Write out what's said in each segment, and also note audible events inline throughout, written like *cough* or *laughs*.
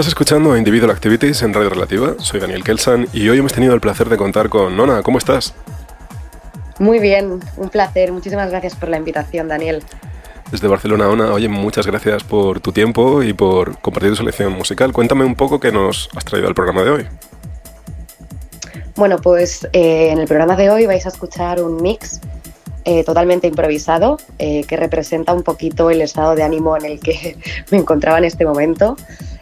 Estás escuchando Individual Activities en Radio Relativa. Soy Daniel Kelsan y hoy hemos tenido el placer de contar con Nona. ¿Cómo estás? Muy bien, un placer. Muchísimas gracias por la invitación, Daniel. Desde Barcelona, Ona, oye, muchas gracias por tu tiempo y por compartir tu selección musical. Cuéntame un poco qué nos has traído al programa de hoy. Bueno, pues eh, en el programa de hoy vais a escuchar un mix eh, totalmente improvisado eh, que representa un poquito el estado de ánimo en el que *laughs* me encontraba en este momento,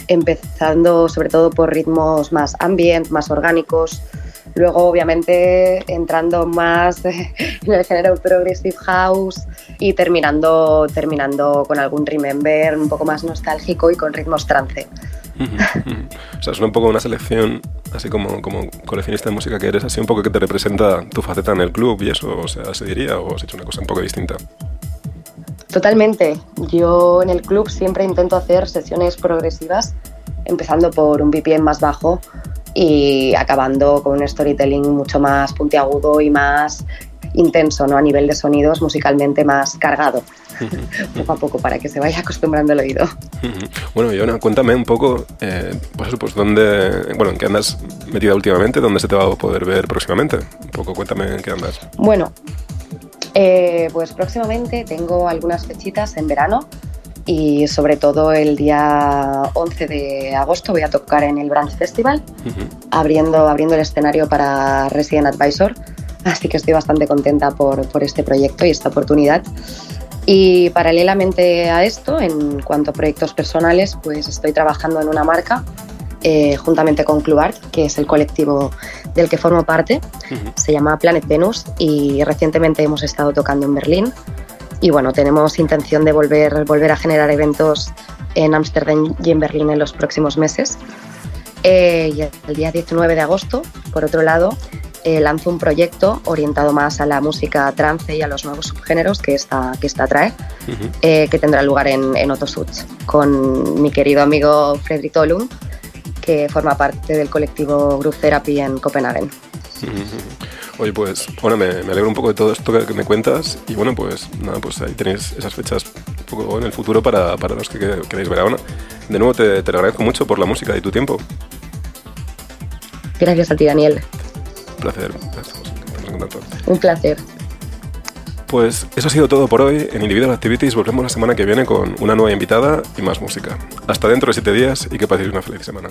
empezando sobre todo por ritmos más ambient, más orgánicos, luego obviamente entrando más *laughs* en el género progressive house y terminando, terminando con algún remember un poco más nostálgico y con ritmos trance. o sea, es un poco una selección, así como, como coleccionista de música que eres, así un poco que te representa tu faceta en el club y eso, o sea, se diría, o has hecho una cosa un poco distinta. Totalmente. Yo en el club siempre intento hacer sesiones progresivas, empezando por un BPM más bajo y acabando con un storytelling mucho más puntiagudo y más intenso, ¿no? A nivel de sonidos, musicalmente más cargado, *laughs* poco a poco, para que se vaya acostumbrando el oído. *laughs* Bueno, Yona, cuéntame un poco, eh, pues, pues dónde, bueno, en qué andas metida últimamente, dónde se te va a poder ver próximamente. Un poco, cuéntame en qué andas. Bueno, eh, pues próximamente tengo algunas fechitas en verano y sobre todo el día 11 de agosto voy a tocar en el Branch Festival, abriendo, abriendo el escenario para Resident Advisor Así que estoy bastante contenta por, por este proyecto y esta oportunidad. Y paralelamente a esto, en cuanto a proyectos personales, pues estoy trabajando en una marca eh, juntamente con Clubart, que es el colectivo del que formo parte. Se llama Planet Venus y recientemente hemos estado tocando en Berlín. Y bueno, tenemos intención de volver, volver a generar eventos en Ámsterdam y en Berlín en los próximos meses. Eh, y el día 19 de agosto, por otro lado, eh, lanzo un proyecto orientado más a la música trance y a los nuevos subgéneros que esta, que esta trae, eh, que tendrá lugar en, en con mi querido amigo Fredrik Tolum, que forma parte del colectivo Group Therapy en Copenhague. Oye, pues bueno, me, alegro un poco de todo esto que, me cuentas y bueno, pues nada, pues ahí tenéis esas fechas un poco en el futuro para, para los que queréis ver a. De nuevo te, te agradezco mucho por la música y tu tiempo. Gracias a ti, Daniel. Un placer. Un placer. Pues eso ha sido todo por hoy. En Individual Activities volvemos la semana que viene con una nueva invitada y más música. Hasta dentro de siete días y que paséis una feliz semana.